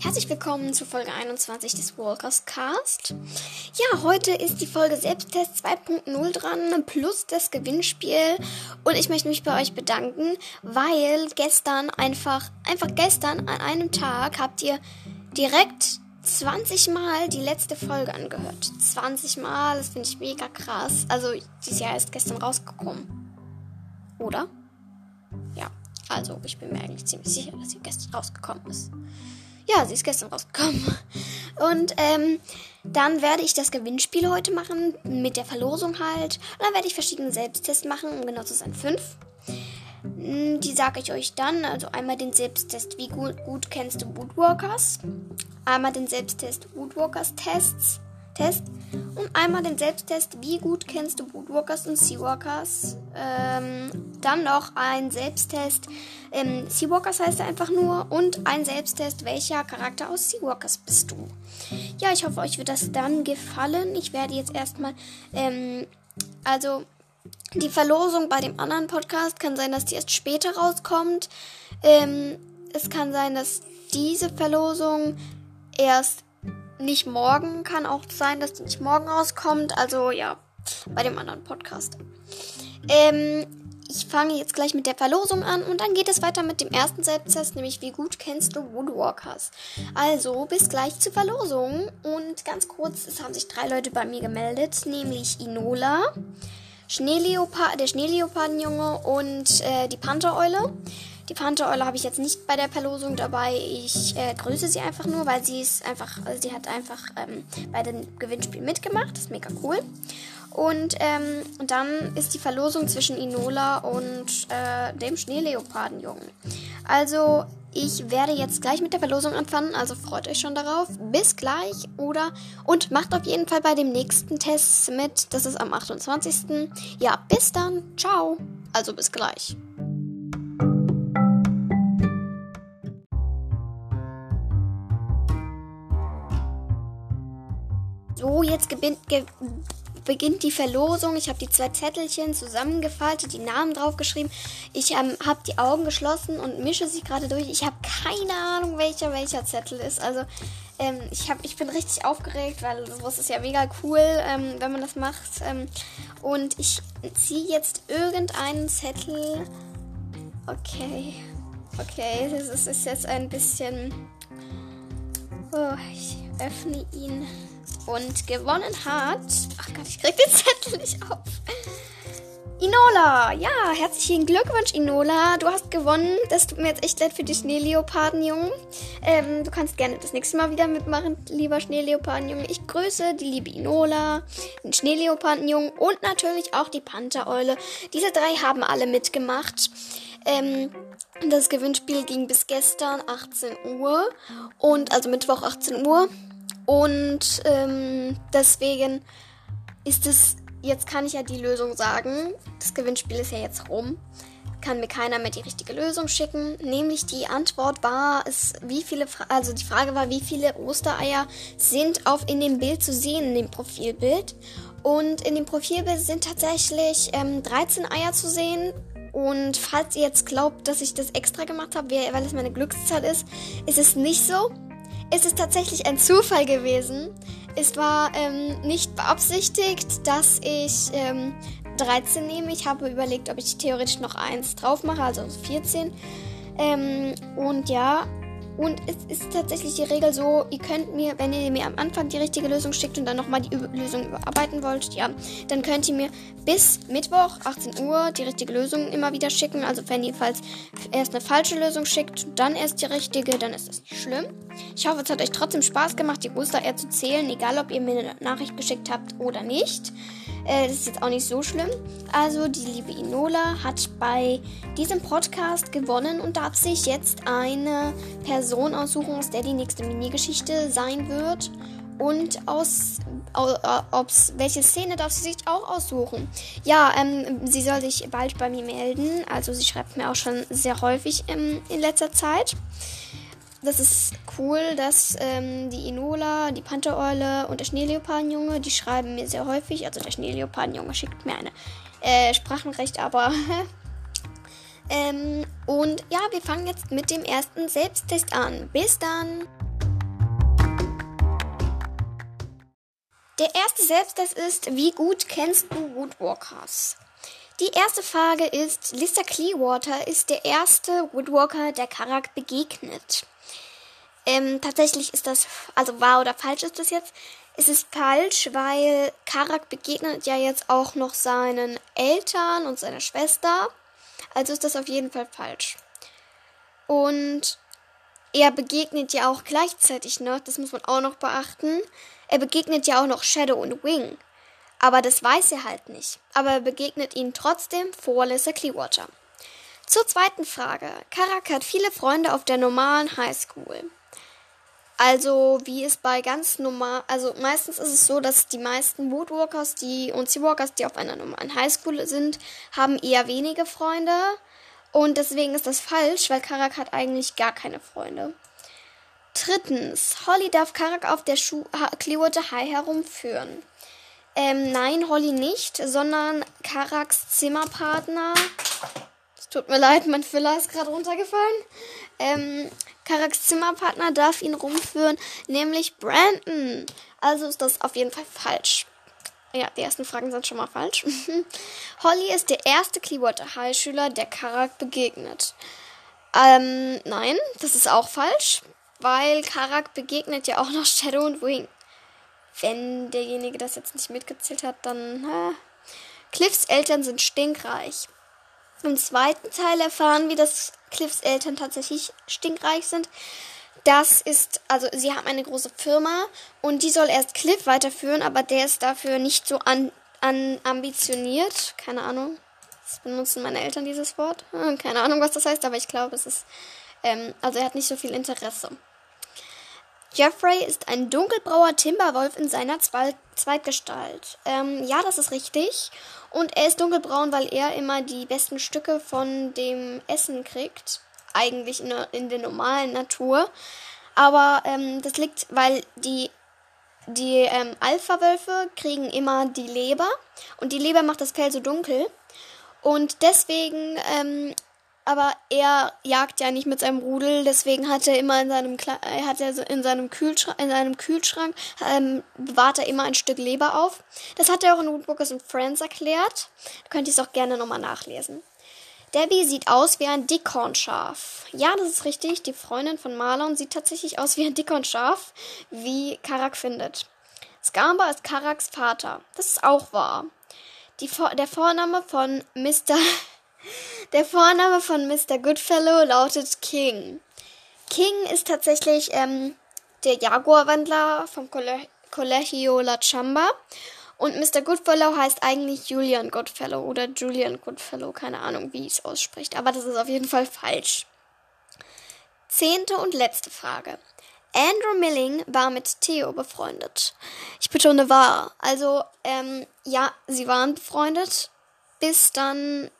Herzlich willkommen zu Folge 21 des Walkers Cast. Ja, heute ist die Folge Selbsttest 2.0 dran, plus das Gewinnspiel. Und ich möchte mich bei euch bedanken, weil gestern einfach, einfach gestern an einem Tag habt ihr direkt 20 Mal die letzte Folge angehört. 20 Mal, das finde ich mega krass. Also, dieses Jahr ist gestern rausgekommen. Oder? Ja, also ich bin mir eigentlich ziemlich sicher, dass sie gestern rausgekommen ist. Ja, sie ist gestern rausgekommen. Und ähm, dann werde ich das Gewinnspiel heute machen, mit der Verlosung halt. Und dann werde ich verschiedene Selbsttests machen, um genau zu sein, fünf. Hm, die sage ich euch dann. Also einmal den Selbsttest, wie gut, gut kennst du Woodwalkers. Einmal den Selbsttest Woodwalkers Tests. Test. Und einmal den Selbsttest, wie gut kennst du Woodwalkers und Seawalkers. Ähm, dann noch ein Selbsttest, ähm, Seawalkers heißt er einfach nur. Und ein Selbsttest, welcher Charakter aus Seawalkers bist du. Ja, ich hoffe, euch wird das dann gefallen. Ich werde jetzt erstmal, ähm, also die Verlosung bei dem anderen Podcast kann sein, dass die erst später rauskommt. Ähm, es kann sein, dass diese Verlosung erst nicht morgen, kann auch sein, dass die nicht morgen rauskommt. Also ja, bei dem anderen Podcast. Ähm, ich fange jetzt gleich mit der Verlosung an und dann geht es weiter mit dem ersten Selbsttest, nämlich wie gut kennst du Woodwalkers. Also bis gleich zur Verlosung und ganz kurz, es haben sich drei Leute bei mir gemeldet, nämlich Inola, Schneeleopard, der Schneeleopardenjunge und äh, die Panthereule. Die Panthereule habe ich jetzt nicht bei der Verlosung dabei. Ich äh, grüße sie einfach nur, weil sie ist einfach, sie hat einfach ähm, bei dem Gewinnspiel mitgemacht. Das ist mega cool. Und ähm, dann ist die Verlosung zwischen Inola und äh, dem Schneeleopardenjungen. Also ich werde jetzt gleich mit der Verlosung anfangen, also freut euch schon darauf. Bis gleich oder und macht auf jeden Fall bei dem nächsten Test mit. Das ist am 28. Ja, bis dann. Ciao. Also bis gleich. So, jetzt gewinnt, ge beginnt die Verlosung. Ich habe die zwei Zettelchen zusammengefaltet, die Namen draufgeschrieben. Ich ähm, habe die Augen geschlossen und mische sie gerade durch. Ich habe keine Ahnung, welcher welcher Zettel ist. Also ähm, ich, hab, ich bin richtig aufgeregt, weil sowas ist ja mega cool, ähm, wenn man das macht. Ähm, und ich ziehe jetzt irgendeinen Zettel. Okay. Okay, das ist, ist jetzt ein bisschen... Oh, ich öffne ihn und gewonnen hat. Ach Gott, ich krieg den Zettel nicht auf. Inola, ja, herzlichen Glückwunsch, Inola. Du hast gewonnen. Das tut mir jetzt echt leid für die Schneeleopardenjungen. Ähm, du kannst gerne das nächste Mal wieder mitmachen, lieber Schneeleopardenjunge. Ich grüße die liebe Inola, den Schneeleopardenjungen und natürlich auch die Panthereule. Diese drei haben alle mitgemacht. Ähm, das Gewinnspiel ging bis gestern 18 Uhr und also Mittwoch 18 Uhr. Und ähm, deswegen ist es, jetzt kann ich ja die Lösung sagen. Das Gewinnspiel ist ja jetzt rum. Kann mir keiner mehr die richtige Lösung schicken. Nämlich die Antwort war, es, wie viele, also die Frage war, wie viele Ostereier sind auf in dem Bild zu sehen, in dem Profilbild. Und in dem Profilbild sind tatsächlich ähm, 13 Eier zu sehen. Und falls ihr jetzt glaubt, dass ich das extra gemacht habe, weil es meine Glückszahl ist, ist es nicht so. Es ist tatsächlich ein Zufall gewesen. Es war ähm, nicht beabsichtigt, dass ich ähm, 13 nehme. Ich habe überlegt, ob ich theoretisch noch eins drauf mache, also 14. Ähm, und ja, und es ist tatsächlich die Regel so, ihr könnt mir, wenn ihr mir am Anfang die richtige Lösung schickt und dann nochmal die Lösung überarbeiten wollt, ja, dann könnt ihr mir bis Mittwoch, 18 Uhr, die richtige Lösung immer wieder schicken. Also wenn ihr falls erst eine falsche Lösung schickt, dann erst die richtige, dann ist das nicht schlimm. Ich hoffe, es hat euch trotzdem Spaß gemacht, die Ostereier zu zählen, egal ob ihr mir eine Nachricht geschickt habt oder nicht. Äh, das ist jetzt auch nicht so schlimm. Also, die liebe Inola hat bei diesem Podcast gewonnen und darf sich jetzt eine Person aussuchen, aus der die nächste Mini-Geschichte sein wird. Und aus, aus, welche Szene darf sie sich auch aussuchen? Ja, ähm, sie soll sich bald bei mir melden. Also sie schreibt mir auch schon sehr häufig ähm, in letzter Zeit das ist cool, dass ähm, die Inola, die Panthereule und der Schneeleopardenjunge, die schreiben mir sehr häufig. Also der Schneeleopardenjunge schickt mir eine äh, Sprachenrecht, aber. ähm, und ja, wir fangen jetzt mit dem ersten Selbsttest an. Bis dann! Der erste Selbsttest ist, wie gut kennst du Woodwalkers? Die erste Frage ist, Lister Clearwater ist der erste Woodwalker, der Karak begegnet. Ähm, tatsächlich ist das, also wahr oder falsch ist das jetzt? Es ist falsch, weil Karak begegnet ja jetzt auch noch seinen Eltern und seiner Schwester. Also ist das auf jeden Fall falsch. Und er begegnet ja auch gleichzeitig noch, das muss man auch noch beachten, er begegnet ja auch noch Shadow und Wing. Aber das weiß er halt nicht. Aber er begegnet ihnen trotzdem vor Lissa Clearwater. Zur zweiten Frage. Karak hat viele Freunde auf der normalen Highschool. Also, wie es bei ganz normal, also meistens ist es so, dass die meisten Woodwalkers die, und Seawalkers, die auf einer normalen Highschool sind, haben eher wenige Freunde. Und deswegen ist das falsch, weil Karak hat eigentlich gar keine Freunde. Drittens, Holly darf Karak auf der Schu Clearwater High herumführen. Ähm, nein, Holly nicht, sondern Karaks Zimmerpartner. Es tut mir leid, mein Füller ist gerade runtergefallen. Ähm, Karaks Zimmerpartner darf ihn rumführen, nämlich Brandon. Also ist das auf jeden Fall falsch. Ja, die ersten Fragen sind schon mal falsch. Holly ist der erste Clearwater High Schüler, der Karak begegnet. Ähm, nein, das ist auch falsch, weil Karak begegnet ja auch noch Shadow und Wing. Wenn derjenige das jetzt nicht mitgezählt hat, dann. Äh. Cliffs Eltern sind stinkreich. Im zweiten Teil erfahren wir, dass Cliffs Eltern tatsächlich stinkreich sind. Das ist, also sie haben eine große Firma und die soll erst Cliff weiterführen, aber der ist dafür nicht so an, an ambitioniert. Keine Ahnung. Das benutzen meine Eltern dieses Wort. Hm, keine Ahnung, was das heißt, aber ich glaube, es ist, ähm, also er hat nicht so viel Interesse. Jeffrey ist ein dunkelbrauer Timberwolf in seiner Zwe Zweitgestalt. Ähm, ja, das ist richtig. Und er ist dunkelbraun, weil er immer die besten Stücke von dem Essen kriegt. Eigentlich in der, in der normalen Natur. Aber ähm, das liegt, weil die, die ähm, Alpha-Wölfe kriegen immer die Leber. Und die Leber macht das Fell so dunkel. Und deswegen ähm, aber er jagt ja nicht mit seinem Rudel, deswegen hat er immer in seinem Kle er hat er in seinem Kühlschrank, in seinem Kühlschrank ähm, bewahrt er immer ein Stück Leber auf. Das hat er auch in Woodbookers and Friends erklärt. Da könnt ihr es auch gerne nochmal nachlesen. Debbie sieht aus wie ein Dickhornschaf. Ja, das ist richtig. Die Freundin von Marlon sieht tatsächlich aus wie ein Dickhornschaf, wie Karak findet. Skamba ist Karaks Vater. Das ist auch wahr. Die, der Vorname von Mr. Der Vorname von Mr. Goodfellow lautet King. King ist tatsächlich ähm, der Jaguarwandler vom Colegio La Chamba. Und Mr. Goodfellow heißt eigentlich Julian Goodfellow oder Julian Goodfellow, keine Ahnung, wie es ausspricht, aber das ist auf jeden Fall falsch. Zehnte und letzte Frage. Andrew Milling war mit Theo befreundet. Ich betone war. Also, ähm, ja, sie waren befreundet, bis dann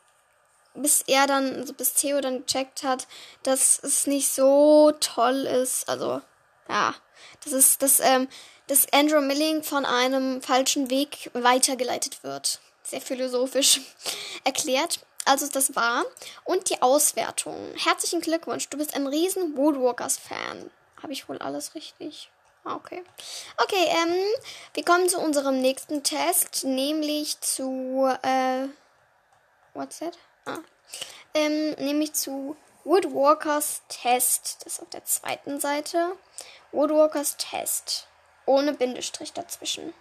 bis er dann, also bis Theo dann gecheckt hat, dass es nicht so toll ist. Also, ja, das ist, dass, ähm, dass Andrew Milling von einem falschen Weg weitergeleitet wird. Sehr philosophisch erklärt. Also das wahr. Und die Auswertung. Herzlichen Glückwunsch, du bist ein riesen Woodwalkers-Fan. Habe ich wohl alles richtig? Ah, okay. Okay, ähm, wir kommen zu unserem nächsten Test, nämlich zu, äh, what's that? Ähm, nämlich zu Woodwalkers Test. Das ist auf der zweiten Seite. Woodwalkers Test. Ohne Bindestrich dazwischen.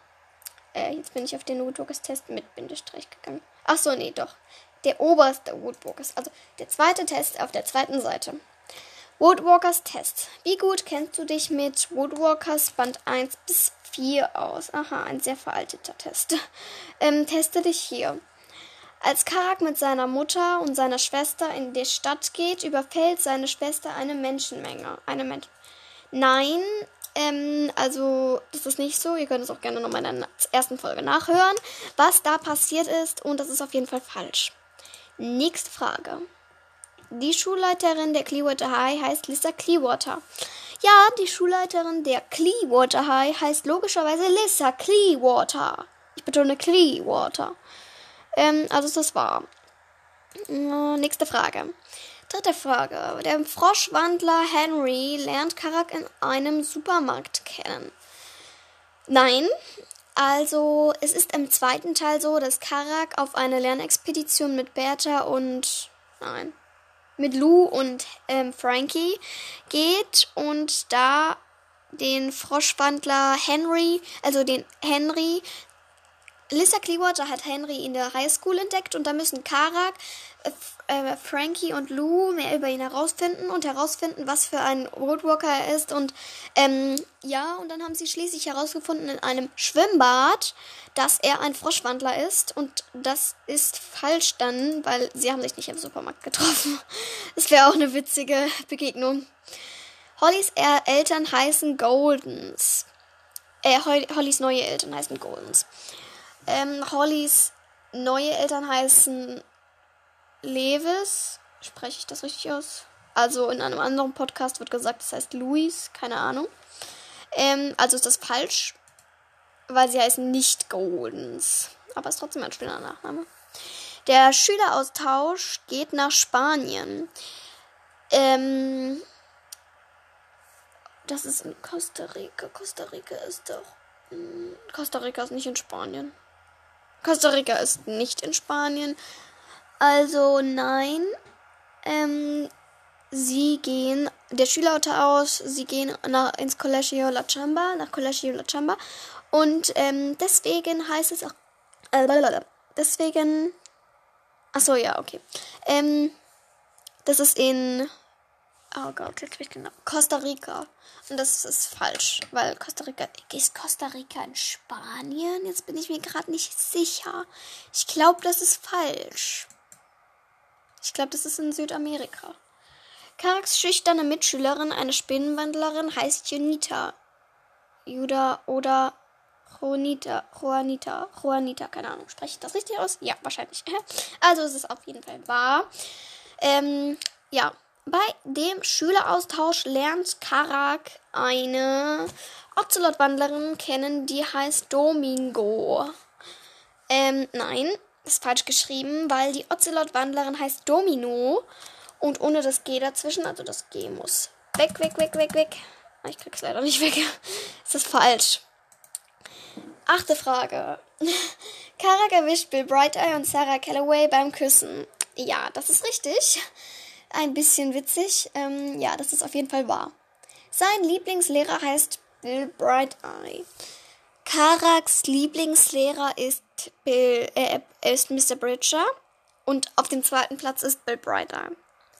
Äh, jetzt bin ich auf den Woodwalkers Test mit Bindestrich gegangen. Ach so, nee, doch. Der oberste Woodwalkers. Also der zweite Test auf der zweiten Seite. Woodwalkers Test. Wie gut kennst du dich mit Woodwalkers Band 1 bis 4 aus? Aha, ein sehr veralteter Test. Ähm, teste dich hier. Als Karak mit seiner Mutter und seiner Schwester in die Stadt geht, überfällt seine Schwester eine Menschenmenge. Eine Men Nein, ähm, also das ist nicht so. Ihr könnt es auch gerne nochmal in der ersten Folge nachhören, was da passiert ist. Und das ist auf jeden Fall falsch. Nächste Frage. Die Schulleiterin der Clearwater High heißt Lisa Clearwater. Ja, die Schulleiterin der Clearwater High heißt logischerweise Lisa Clearwater. Ich betone Clearwater. Ähm, also das war. Äh, nächste Frage. Dritte Frage. Der Froschwandler Henry lernt Karak in einem Supermarkt kennen. Nein, Also, es ist im zweiten Teil so, dass Karak auf eine Lernexpedition mit Bertha und. Nein. Mit Lou und ähm, Frankie geht und da den Froschwandler Henry, also den Henry, Lissa Clearwater hat Henry in der Highschool entdeckt und da müssen Karak, äh, Frankie und Lou mehr über ihn herausfinden und herausfinden, was für ein Woodwalker er ist. Und ähm, ja, und dann haben sie schließlich herausgefunden in einem Schwimmbad, dass er ein Froschwandler ist. Und das ist falsch dann, weil sie haben sich nicht im Supermarkt getroffen. Das wäre auch eine witzige Begegnung. Hollys Eltern heißen Goldens. Äh, Hollys neue Eltern heißen Goldens. Ähm, Hollys neue Eltern heißen Lewis. Spreche ich das richtig aus? Also in einem anderen Podcast wird gesagt, das heißt Louis, keine Ahnung. Ähm, also ist das falsch, weil sie heißen nicht Goldens. Aber ist trotzdem ein schöner Nachname. Der Schüleraustausch geht nach Spanien. Ähm, das ist in Costa Rica. Costa Rica ist doch. Hm, Costa Rica ist nicht in Spanien. Costa Rica ist nicht in Spanien. Also nein. Ähm, sie gehen, der Schüler aus, sie gehen nach, ins Colegio La Chamba, nach Colegio La Chamba. Und ähm, deswegen heißt es auch. Äh, deswegen. Achso, ja, okay. Ähm, das ist in. Oh Gott, jetzt bin ich genau. Costa Rica. Und das ist falsch, weil Costa Rica. Ist Costa Rica in Spanien? Jetzt bin ich mir gerade nicht sicher. Ich glaube, das ist falsch. Ich glaube, das ist in Südamerika. Karaks schüchterne Mitschülerin, eine Spinnenwandlerin, heißt Junita. Juda oder Juanita, Juanita, Juanita, keine Ahnung. Spreche ich das richtig aus? Ja, wahrscheinlich. Also es ist auf jeden Fall wahr. Ähm, ja, bei dem Schüleraustausch lernt Karak eine Ocelot-Wandlerin kennen, die heißt Domingo. Ähm, nein, ist falsch geschrieben, weil die Ocelot-Wandlerin heißt Domino und ohne das G dazwischen, also das G muss weg, weg, weg, weg, weg. Ah, ich krieg's leider nicht weg. ist das falsch? Achte Frage. Karak erwischt Bill Bright Eye und Sarah Calloway beim Küssen. Ja, das ist richtig. Ein bisschen witzig. Ähm, ja, das ist auf jeden Fall wahr. Sein Lieblingslehrer heißt Bill Bright Eye. Karaks Lieblingslehrer ist Bill, äh, ist Mr. Bridger und auf dem zweiten Platz ist Bill Brighter.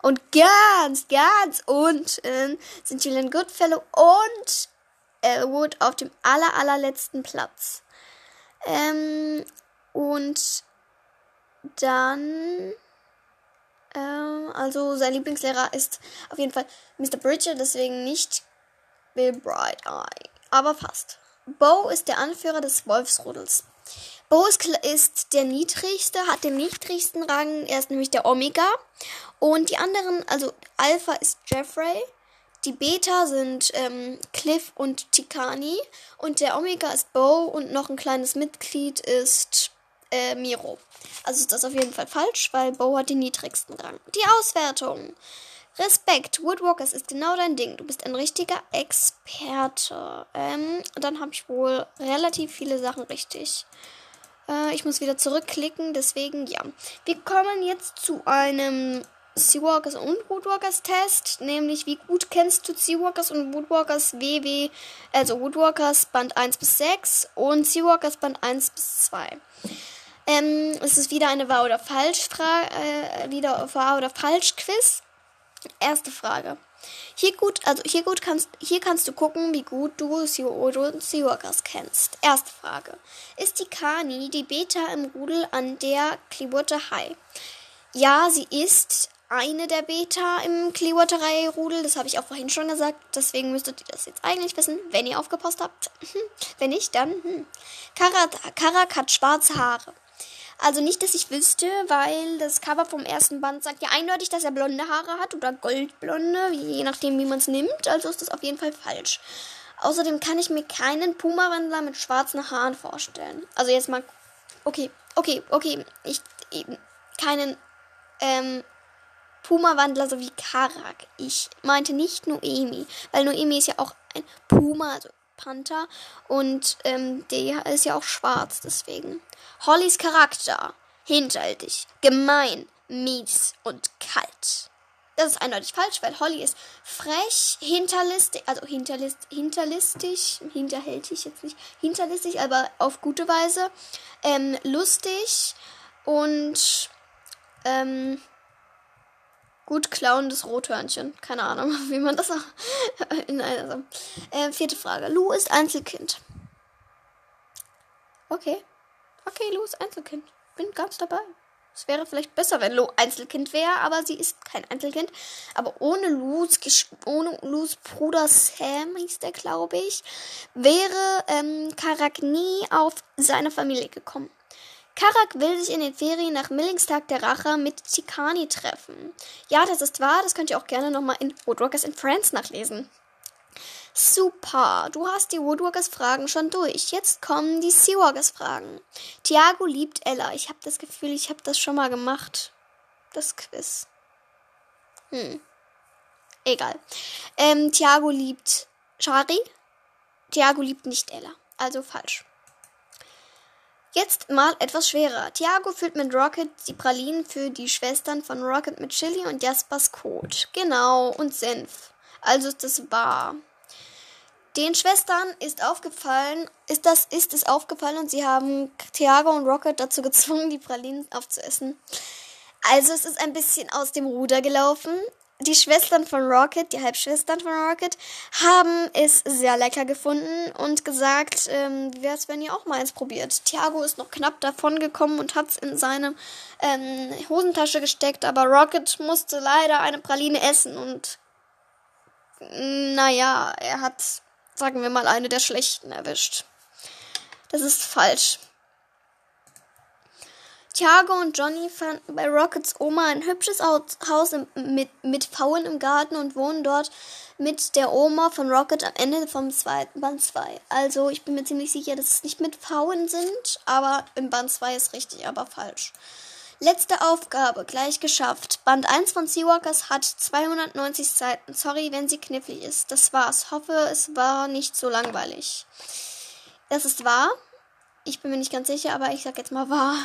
Und ganz, ganz unten sind Julian Goodfellow und Elwood auf dem aller, allerletzten Platz. Ähm, und dann, ähm, also sein Lieblingslehrer ist auf jeden Fall Mr. Bridger, deswegen nicht Bill Bright Eye, aber fast. Bo ist der Anführer des Wolfsrudels. Bo ist der niedrigste, hat den niedrigsten Rang, er ist nämlich der Omega. Und die anderen, also Alpha ist Jeffrey, die Beta sind ähm, Cliff und Tikani und der Omega ist Bo und noch ein kleines Mitglied ist äh, Miro. Also ist das auf jeden Fall falsch, weil Bo hat den niedrigsten Rang. Die Auswertung. Respekt, Woodwalkers ist genau dein Ding. Du bist ein richtiger Experte. Ähm, dann habe ich wohl relativ viele Sachen richtig. Äh, ich muss wieder zurückklicken, deswegen ja. Wir kommen jetzt zu einem Seawalkers und Woodwalkers Test, nämlich wie gut kennst du Seawalkers und Woodwalkers WW, also Woodwalkers Band 1 bis 6 und Seawalkers Band 1 bis 2. Ähm, es ist wieder eine Wahr- oder Falsch-Frage, äh, wieder Wahr- oder Falsch-Quiz. Erste Frage. Hier gut, also hier gut kannst, hier kannst du gucken, wie gut du Seawalkers kennst. Erste Frage. Ist die Kani die Beta im Rudel an der Clearwater High? Ja, sie ist eine der Beta im Clearwater High Rudel. Das habe ich auch vorhin schon gesagt. Deswegen müsstet ihr das jetzt eigentlich wissen, wenn ihr aufgepasst habt. wenn nicht, dann. Hm. Karak, Karak hat schwarze Haare. Also nicht, dass ich wüsste, weil das Cover vom ersten Band sagt ja eindeutig, dass er blonde Haare hat oder goldblonde, je nachdem, wie man es nimmt. Also ist das auf jeden Fall falsch. Außerdem kann ich mir keinen Puma-Wandler mit schwarzen Haaren vorstellen. Also jetzt mal. Okay, okay, okay. Ich. Keinen. Ähm. Puma-Wandler so wie Karak. Ich meinte nicht Noemi. Weil Noemi ist ja auch ein Puma, also Panther. Und ähm, der ist ja auch schwarz, deswegen. Hollys Charakter. Hinterhältig, gemein, mies und kalt. Das ist eindeutig falsch, weil Holly ist frech, hinterlistig, also hinterlist, hinterlistig, hinterhältig jetzt nicht, hinterlistig, aber auf gute Weise, ähm, lustig und ähm, gut klauendes Rothörnchen. Keine Ahnung, wie man das auch in einer. Äh, vierte Frage. Lou ist Einzelkind. Okay. Okay, Lou ist Einzelkind. Bin ganz dabei. Es wäre vielleicht besser, wenn Lou Einzelkind wäre, aber sie ist kein Einzelkind. Aber ohne Lus, ohne Lus Bruder Sam, hieß der, glaube ich, wäre ähm, Karak nie auf seine Familie gekommen. Karak will sich in den Ferien nach Millingstag der Rache mit Tikani treffen. Ja, das ist wahr, das könnt ihr auch gerne nochmal in Woodwalkers in Friends nachlesen. Super, du hast die Woodwalkers-Fragen schon durch. Jetzt kommen die Seawalkers-Fragen. Tiago liebt Ella. Ich habe das Gefühl, ich habe das schon mal gemacht. Das Quiz. Hm. Egal. Ähm, Tiago liebt Shari. Tiago liebt nicht Ella. Also falsch. Jetzt mal etwas schwerer. Tiago füllt mit Rocket die Pralinen für die Schwestern von Rocket mit Chili und Jaspers Kot. Genau, und Senf. Also ist das wahr. Den Schwestern ist aufgefallen, ist das, ist es aufgefallen und sie haben Tiago und Rocket dazu gezwungen, die Pralinen aufzuessen. Also es ist ein bisschen aus dem Ruder gelaufen die Schwestern von Rocket, die Halbschwestern von Rocket, haben es sehr lecker gefunden und gesagt, ähm, wie wäre es, wenn ihr auch mal eins probiert. Thiago ist noch knapp davon gekommen und hat es in seine ähm, Hosentasche gesteckt, aber Rocket musste leider eine Praline essen und naja, er hat, sagen wir mal, eine der schlechten erwischt. Das ist falsch. Thiago und Johnny fanden bei Rockets Oma ein hübsches Haus mit, mit Pfauen im Garten und wohnen dort mit der Oma von Rocket am Ende vom zweiten Band 2. Also ich bin mir ziemlich sicher, dass es nicht mit Pfauen sind, aber im Band 2 ist richtig, aber falsch. Letzte Aufgabe, gleich geschafft. Band 1 von Seawalkers hat 290 Seiten. Sorry, wenn sie knifflig ist. Das war's. Hoffe, es war nicht so langweilig. Das ist wahr. Ich bin mir nicht ganz sicher, aber ich sag jetzt mal wahr.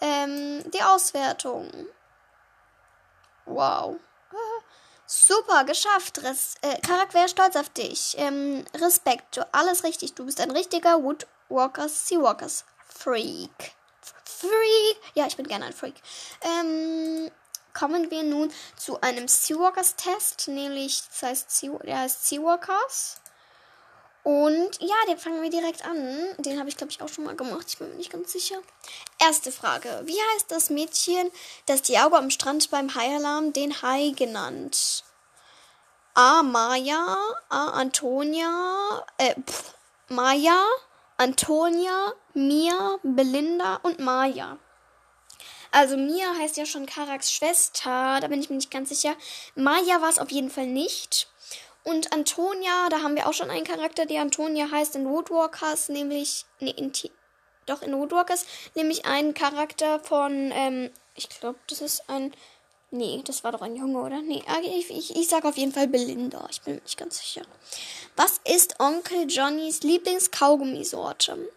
Ähm, die Auswertung. Wow. Super, geschafft. Res äh, Charakter stolz auf dich. Ähm, Respekt, du, alles richtig. Du bist ein richtiger Woodwalkers, Seawalkers Freak. Freak. Ja, ich bin gerne ein Freak. Ähm, kommen wir nun zu einem Seawalkers Test, nämlich das heißt, sea der heißt Seawalkers. Und ja, den fangen wir direkt an. Den habe ich, glaube ich, auch schon mal gemacht. Ich bin mir nicht ganz sicher. Erste Frage. Wie heißt das Mädchen, das Diago am Strand beim Haialarm den Hai genannt? A. Maya, A. Antonia, äh, pff, Maya, Antonia, Mia, Belinda und Maya. Also Mia heißt ja schon Karaks Schwester, da bin ich mir nicht ganz sicher. Maya war es auf jeden Fall nicht. Und Antonia, da haben wir auch schon einen Charakter, der Antonia heißt in Woodwalkers, nämlich, nee, in T doch in Woodwalkers, nämlich einen Charakter von, ähm, ich glaube, das ist ein, nee, das war doch ein Junge, oder? Nee, ah, ich, ich, ich sag auf jeden Fall Belinda, ich bin mir nicht ganz sicher. Was ist Onkel Johnnys Lieblingskaugummisorte?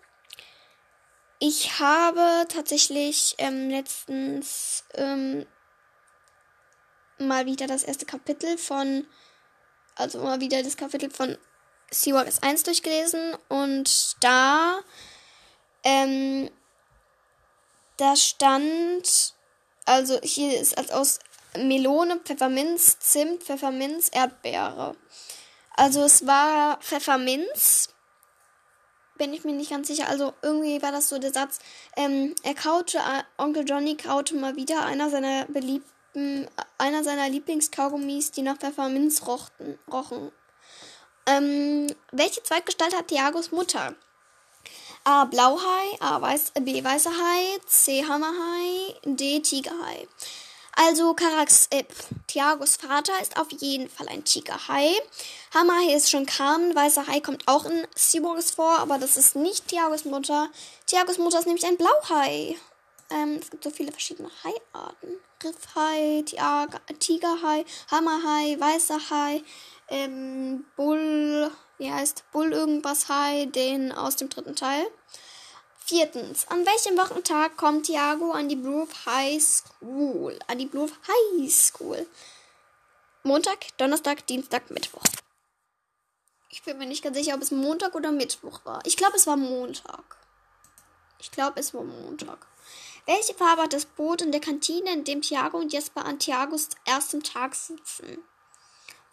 Ich habe tatsächlich ähm, letztens ähm, mal wieder das erste Kapitel von also mal wieder das Kapitel von Seawalkers 1 durchgelesen und da, ähm, da stand, also hier ist als aus Melone, Pfefferminz, Zimt, Pfefferminz, Erdbeere. Also es war Pfefferminz, bin ich mir nicht ganz sicher. Also irgendwie war das so der Satz, ähm, er kaute, äh, Onkel Johnny kaute mal wieder einer seiner beliebten einer seiner Lieblingskaugummis, die nach Pfefferminz rochten, rochen. Ähm, welche Zweitgestalt hat Thiagos Mutter? A. Blauhai, A. Weiß, B. Weißer Hai, C. Hammerhai, D. Tigerhai. Also Karax, äh, Thiagos Vater ist auf jeden Fall ein Tigerhai. Hammerhai ist schon Carmen, Weißer Hai kommt auch in Seaborgs vor, aber das ist nicht Thiagos Mutter. Thiagos Mutter ist nämlich ein Blauhai. Ähm, es gibt so viele verschiedene Haiarten. Riffhai, Tigerhai, Hammerhai, Weißer Hai, ähm, Bull, wie heißt Bull irgendwas High, den aus dem dritten Teil. Viertens, an welchem Wochentag kommt Thiago an die Blue High School? An die Blue High School. Montag, Donnerstag, Dienstag, Mittwoch. Ich bin mir nicht ganz sicher, ob es Montag oder Mittwoch war. Ich glaube, es war Montag. Ich glaube, es war Montag. Welche Farbe hat das Boot in der Kantine, in dem Thiago und Jesper an Thiagos erstem Tag sitzen?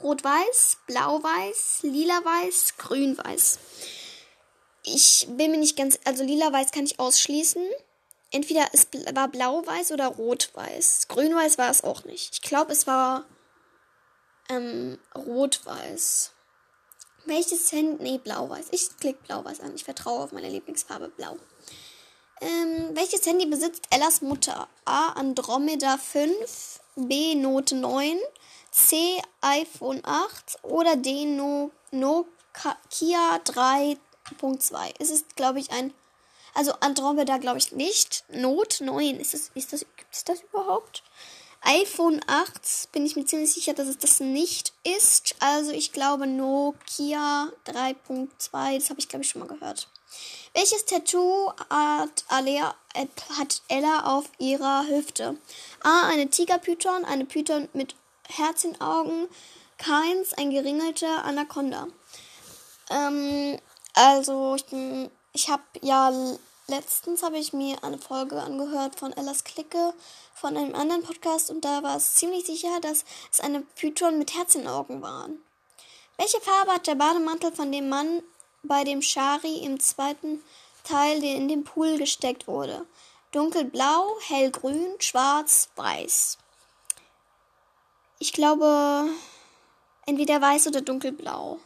Rot-Weiß, Blau-Weiß, Lila-Weiß, Grün-Weiß. Ich bin mir nicht ganz, also Lila-Weiß kann ich ausschließen. Entweder es war Blau-Weiß oder Rot-Weiß. Grün-Weiß war es auch nicht. Ich glaube, es war ähm, Rot-Weiß. Welches Handy? Nee, Blau-Weiß. Ich klicke Blau-Weiß an. Ich vertraue auf meine Lieblingsfarbe Blau. Ähm, welches Handy besitzt Ellas Mutter? A. Andromeda 5, B. Note 9, C. iPhone 8 oder D. No, Nokia 3.2. Es ist, glaube ich, ein. Also Andromeda glaube ich nicht. Note 9. Ist das, ist das, gibt es das überhaupt? iPhone 8 bin ich mir ziemlich sicher, dass es das nicht ist. Also ich glaube Nokia 3.2. Das habe ich, glaube ich, schon mal gehört. Welches Tattoo hat, Alea, hat Ella auf ihrer Hüfte? A. Eine Tigerpython, eine Python mit Herz in Augen. Keins, ein geringelter Anaconda. Ähm, also, ich, ich habe ja letztens habe ich mir eine Folge angehört von Ellas Clique von einem anderen Podcast und da war es ziemlich sicher, dass es eine Python mit Herz in Augen waren. Welche Farbe hat der Bademantel von dem Mann bei dem Shari im zweiten Teil, der in den Pool gesteckt wurde? Dunkelblau, hellgrün, schwarz, weiß. Ich glaube, entweder weiß oder dunkelblau.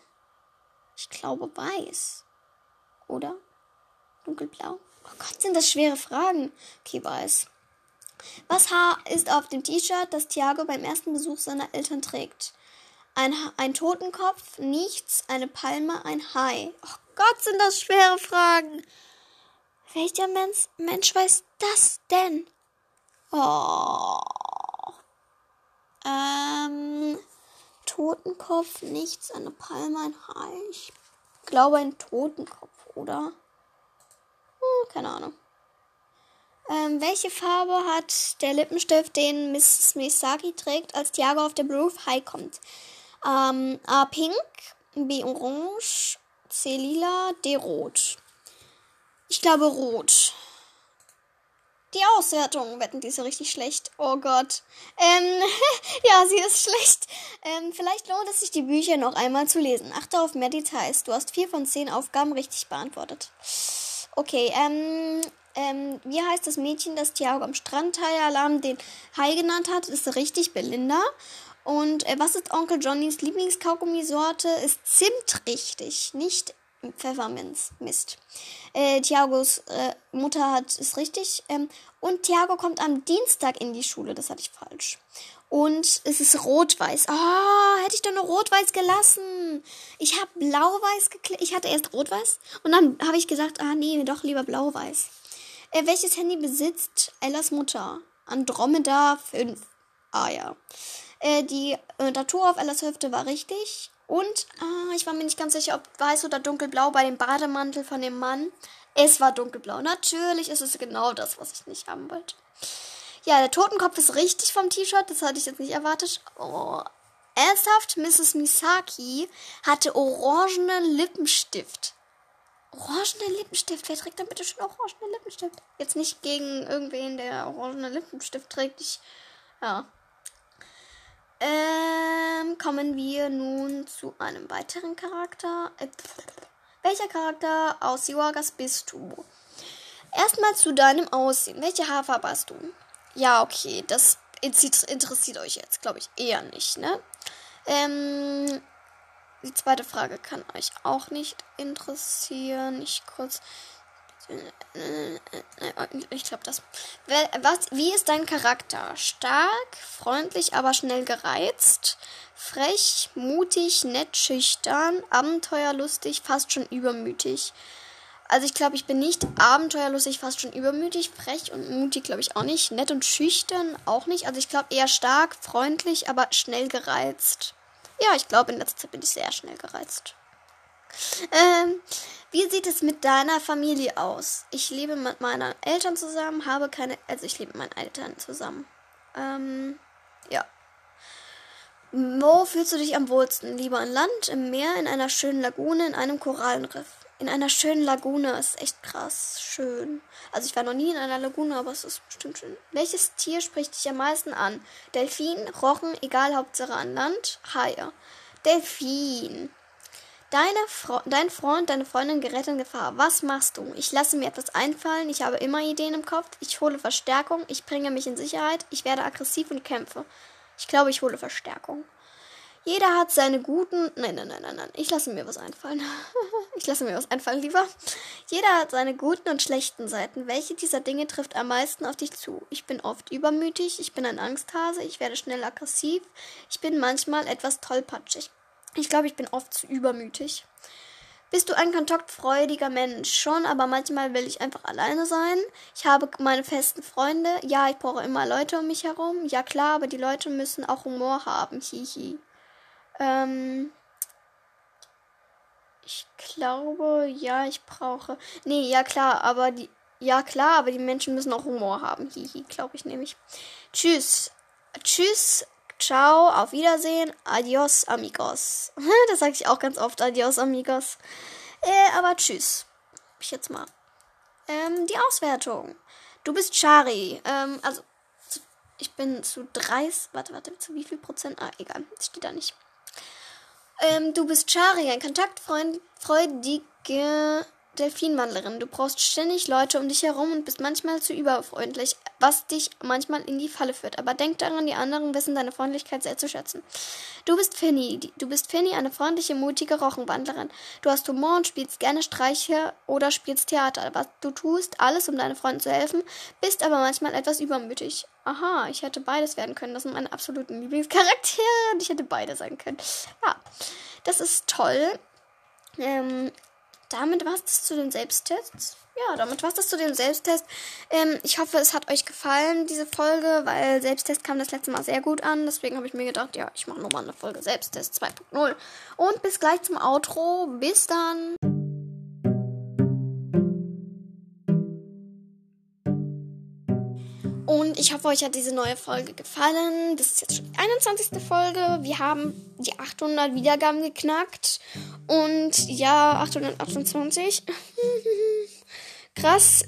Ich glaube weiß. Oder? Dunkelblau? Oh Gott, sind das schwere Fragen. Okay, weiß. Was Haar ist auf dem T-Shirt, das Thiago beim ersten Besuch seiner Eltern trägt? Ein, ein Totenkopf, nichts, eine Palme, ein Hai. Oh Gott, sind das schwere Fragen. Welcher Mensch, Mensch weiß das denn? Oh. Ähm, Totenkopf, nichts, eine Palme, ein Hai. Ich glaube ein Totenkopf, oder? Hm, keine Ahnung. Ähm, welche Farbe hat der Lippenstift, den Mrs. Misaki trägt, als Tiago auf der Blue High kommt? Ähm, A. Pink, B. Orange, C. Lila, D. Rot. Ich glaube Rot. Die Auswertung, wetten, die ist richtig schlecht. Oh Gott. Ähm, ja, sie ist schlecht. Ähm, vielleicht lohnt es sich, die Bücher noch einmal zu lesen. Achte auf mehr Details. Du hast vier von zehn Aufgaben richtig beantwortet. Okay, ähm, ähm, wie heißt das Mädchen, das Tiago am Strandhai-Alarm den Hai genannt hat? Ist richtig, Belinda. Und äh, was ist Onkel Johnnys Lieblingskaugummisorte? Ist Zimt richtig, nicht Pfefferminz. Mist. Äh, Tiagos äh, Mutter hat ist richtig. Ähm, und Tiago kommt am Dienstag in die Schule. Das hatte ich falsch. Und es ist rot-weiß. Oh, hätte ich doch nur rot-weiß gelassen. Ich habe blau-weiß geklickt. Ich hatte erst rot-weiß. Und dann habe ich gesagt, ah nee, doch lieber blau-weiß. Äh, welches Handy besitzt Ellas Mutter? Andromeda 5. Ah ja. Äh, die äh, Tattoo auf Ellas Hüfte war richtig. Und ah, ich war mir nicht ganz sicher, ob weiß oder dunkelblau bei dem Bademantel von dem Mann. Es war dunkelblau. Natürlich ist es genau das, was ich nicht haben wollte. Ja, der Totenkopf ist richtig vom T-Shirt. Das hatte ich jetzt nicht erwartet. Oh. Ernsthaft, Mrs. Misaki hatte orangenen Lippenstift. Orangenen Lippenstift. Wer trägt denn bitte schon orangenen Lippenstift? Jetzt nicht gegen irgendwen, der orangenen Lippenstift trägt. Ich, ja. Ähm, kommen wir nun zu einem weiteren Charakter. Äh, welcher Charakter aus Yogas bist du? Erstmal zu deinem Aussehen. Welche Haarfarbe hast du? Ja, okay, das interessiert euch jetzt, glaube ich, eher nicht, ne? Ähm, die zweite Frage kann euch auch nicht interessieren. Ich kurz. Ich glaube das. Was, wie ist dein Charakter? Stark, freundlich, aber schnell gereizt. Frech, mutig, nett, schüchtern, abenteuerlustig, fast schon übermütig. Also ich glaube, ich bin nicht abenteuerlustig, fast schon übermütig, frech und mutig glaube ich auch nicht. Nett und schüchtern auch nicht. Also ich glaube eher stark, freundlich, aber schnell gereizt. Ja, ich glaube, in letzter Zeit bin ich sehr schnell gereizt. Ähm, wie sieht es mit deiner Familie aus? Ich lebe mit meinen Eltern zusammen, habe keine, also ich lebe mit meinen Eltern zusammen. Ähm, ja. Wo fühlst du dich am wohlsten? Lieber an Land, im Meer, in einer schönen Lagune, in einem Korallenriff? In einer schönen Lagune ist echt krass schön. Also ich war noch nie in einer Lagune, aber es ist bestimmt schön. Welches Tier spricht dich am meisten an? Delfin, Rochen, egal, Hauptsache an Land, Haie. Delfin. Deine dein Freund, deine Freundin gerät in Gefahr. Was machst du? Ich lasse mir etwas einfallen. Ich habe immer Ideen im Kopf. Ich hole Verstärkung. Ich bringe mich in Sicherheit. Ich werde aggressiv und kämpfe. Ich glaube, ich hole Verstärkung. Jeder hat seine guten. Nein, nein, nein, nein, nein. Ich lasse mir was einfallen. ich lasse mir was einfallen, lieber. Jeder hat seine guten und schlechten Seiten. Welche dieser Dinge trifft am meisten auf dich zu? Ich bin oft übermütig. Ich bin ein Angsthase. Ich werde schnell aggressiv. Ich bin manchmal etwas tollpatschig. Ich glaube, ich bin oft zu übermütig. Bist du ein kontaktfreudiger Mensch? Schon, aber manchmal will ich einfach alleine sein. Ich habe meine festen Freunde. Ja, ich brauche immer Leute um mich herum. Ja, klar, aber die Leute müssen auch Humor haben. Hihi. Ähm. Ich glaube, ja, ich brauche. Nee, ja, klar, aber die. Ja, klar, aber die Menschen müssen auch Humor haben. Hihi, glaube ich nämlich. Tschüss. Tschüss, Ciao, auf Wiedersehen, adios, amigos. das sage ich auch ganz oft, adios, amigos. Äh, aber tschüss. Ich jetzt mal. Ähm, die Auswertung. Du bist Chari. Ähm, also, ich bin zu 30. Warte, warte, zu wie viel Prozent? Ah, egal, das steht da nicht. Ähm, du bist Chari, ein kontaktfreudige Delfinwandlerin. Du brauchst ständig Leute um dich herum und bist manchmal zu überfreundlich, was dich manchmal in die Falle führt. Aber denk daran, die anderen wissen deine Freundlichkeit sehr zu schätzen. Du bist Finny. Du bist Finny, eine freundliche, mutige Rochenwandlerin. Du hast Humor und spielst gerne Streiche oder spielst Theater. Was du tust, alles, um deinen Freunden zu helfen, bist aber manchmal etwas übermütig. Aha, ich hätte beides werden können. Das sind meine absoluten Lieblingscharaktere und ich hätte beide sein können. Ja, das ist toll. Ähm, damit war es zu den Selbsttests. Ja, damit war es das zu dem Selbsttest. Ähm, ich hoffe, es hat euch gefallen, diese Folge, weil Selbsttest kam das letzte Mal sehr gut an. Deswegen habe ich mir gedacht, ja, ich mache nochmal eine Folge Selbsttest 2.0. Und bis gleich zum Outro. Bis dann. Hoffe, euch hat diese neue Folge gefallen. Das ist jetzt schon die 21. Folge. Wir haben die 800 Wiedergaben geknackt. Und ja, 828. Krass.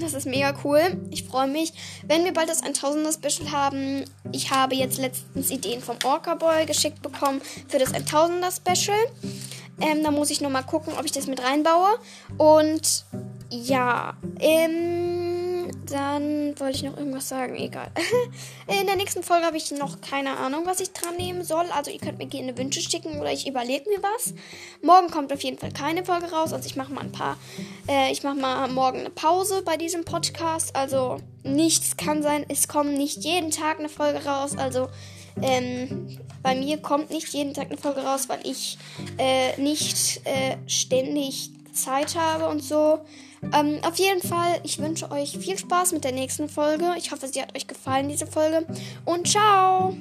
Das ist mega cool. Ich freue mich, wenn wir bald das 1000er Special haben. Ich habe jetzt letztens Ideen vom Orca Boy geschickt bekommen für das 1000er Special. Ähm, da muss ich nochmal gucken, ob ich das mit reinbaue. Und ja, ähm dann wollte ich noch irgendwas sagen. Egal. In der nächsten Folge habe ich noch keine Ahnung, was ich dran nehmen soll. Also ihr könnt mir gerne Wünsche schicken oder ich überlege mir was. Morgen kommt auf jeden Fall keine Folge raus. Also ich mache mal ein paar. Äh, ich mache mal morgen eine Pause bei diesem Podcast. Also nichts kann sein. Es kommt nicht jeden Tag eine Folge raus. Also ähm, bei mir kommt nicht jeden Tag eine Folge raus, weil ich äh, nicht äh, ständig Zeit habe und so. Ähm, auf jeden Fall, ich wünsche euch viel Spaß mit der nächsten Folge. Ich hoffe, sie hat euch gefallen, diese Folge. Und ciao!